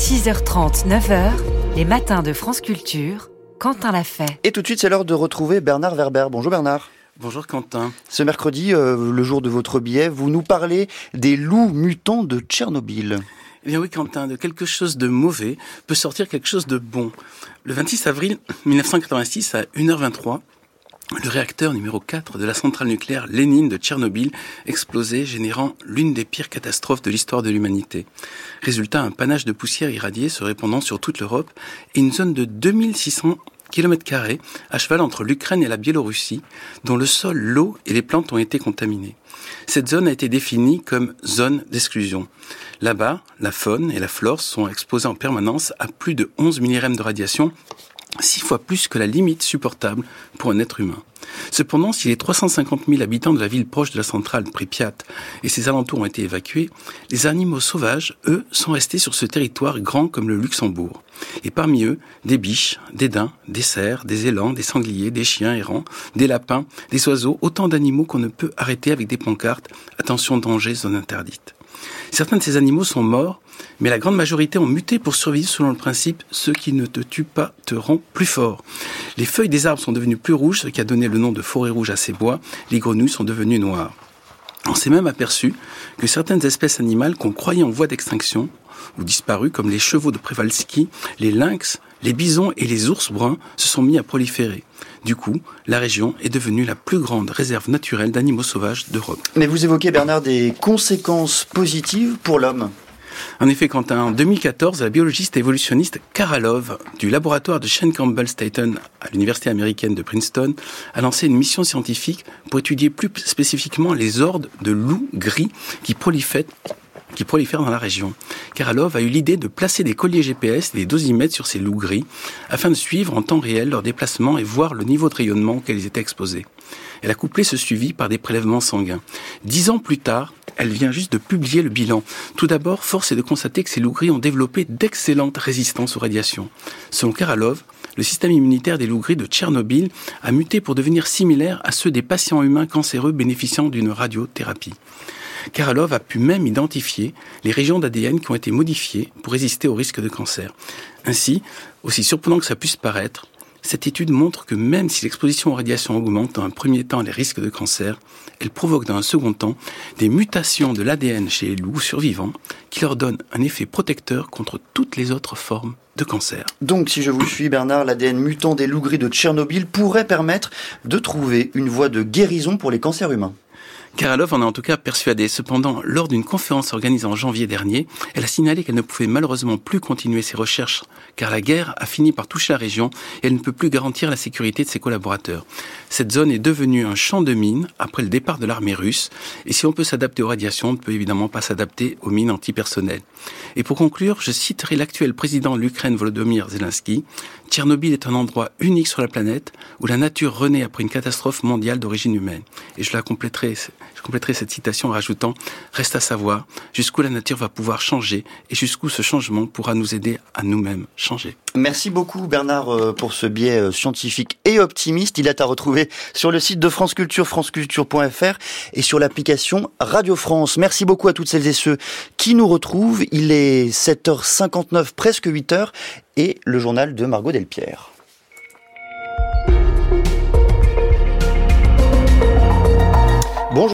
6h30, 9h, les matins de France Culture, Quentin l'a fait. Et tout de suite, c'est l'heure de retrouver Bernard Werber. Bonjour Bernard. Bonjour Quentin. Ce mercredi, euh, le jour de votre billet, vous nous parlez des loups mutants de Tchernobyl. Eh bien oui Quentin, de quelque chose de mauvais peut sortir quelque chose de bon. Le 26 avril 1986 à 1h23, le réacteur numéro 4 de la centrale nucléaire Lénine de Tchernobyl explosait, générant l'une des pires catastrophes de l'histoire de l'humanité. Résultat, un panache de poussière irradiée se répandant sur toute l'Europe et une zone de 2600 km à cheval entre l'Ukraine et la Biélorussie, dont le sol, l'eau et les plantes ont été contaminés. Cette zone a été définie comme zone d'exclusion. Là-bas, la faune et la flore sont exposées en permanence à plus de 11 millirèmes de radiation six fois plus que la limite supportable pour un être humain. Cependant, si les 350 000 habitants de la ville proche de la centrale Pripyat et ses alentours ont été évacués, les animaux sauvages, eux, sont restés sur ce territoire grand comme le Luxembourg. Et parmi eux, des biches, des daims, des cerfs, des élans, des sangliers, des chiens errants, des lapins, des oiseaux, autant d'animaux qu'on ne peut arrêter avec des pancartes Attention danger, zone interdite. Certains de ces animaux sont morts, mais la grande majorité ont muté pour survivre selon le principe ce qui ne te tue pas te rend plus fort. Les feuilles des arbres sont devenues plus rouges, ce qui a donné le nom de forêt rouge à ces bois. Les grenouilles sont devenues noires. On s'est même aperçu que certaines espèces animales qu'on croyait en voie d'extinction ou disparues, comme les chevaux de Przewalski, les lynx, les bisons et les ours bruns, se sont mis à proliférer. Du coup, la région est devenue la plus grande réserve naturelle d'animaux sauvages d'Europe. Mais vous évoquez, Bernard, des conséquences positives pour l'homme. En effet, Quentin, en 2014, la biologiste évolutionniste Karalov du laboratoire de Shane Campbell Staten à l'université américaine de Princeton a lancé une mission scientifique pour étudier plus spécifiquement les ordres de loups gris qui prolifèrent qui prolifèrent dans la région. Karalov a eu l'idée de placer des colliers GPS et des dosimètres sur ces loups gris afin de suivre en temps réel leurs déplacements et voir le niveau de rayonnement auquel ils étaient exposés. Elle a couplé ce suivi par des prélèvements sanguins. Dix ans plus tard, elle vient juste de publier le bilan. Tout d'abord, force est de constater que ces loups gris ont développé d'excellentes résistances aux radiations. Selon Karalov, le système immunitaire des loups gris de Tchernobyl a muté pour devenir similaire à ceux des patients humains cancéreux bénéficiant d'une radiothérapie. Karalov a pu même identifier les régions d'ADN qui ont été modifiées pour résister au risque de cancer. Ainsi, aussi surprenant que ça puisse paraître, cette étude montre que même si l'exposition aux radiations augmente dans un premier temps les risques de cancer, elle provoque dans un second temps des mutations de l'ADN chez les loups survivants qui leur donnent un effet protecteur contre toutes les autres formes de cancer. Donc, si je vous suis, Bernard, l'ADN mutant des loups gris de Tchernobyl pourrait permettre de trouver une voie de guérison pour les cancers humains. Karalov en est en tout cas persuadée. Cependant, lors d'une conférence organisée en janvier dernier, elle a signalé qu'elle ne pouvait malheureusement plus continuer ses recherches car la guerre a fini par toucher la région et elle ne peut plus garantir la sécurité de ses collaborateurs. Cette zone est devenue un champ de mines après le départ de l'armée russe et si on peut s'adapter aux radiations, on ne peut évidemment pas s'adapter aux mines antipersonnelles. Et pour conclure, je citerai l'actuel président de l'Ukraine Volodymyr Zelensky. Tchernobyl est un endroit unique sur la planète où la nature renaît après une catastrophe mondiale d'origine humaine. Et je la compléterai je compléterai cette citation en rajoutant Reste à savoir jusqu'où la nature va pouvoir changer et jusqu'où ce changement pourra nous aider à nous-mêmes changer. Merci beaucoup Bernard euh, pour ce biais euh, scientifique et optimiste. Il est à retrouver sur le site de France Culture, franceculture.fr et sur l'application Radio France. Merci beaucoup à toutes celles et ceux qui nous retrouvent. Il est 7h59, presque 8h et le journal de Margot Delpierre.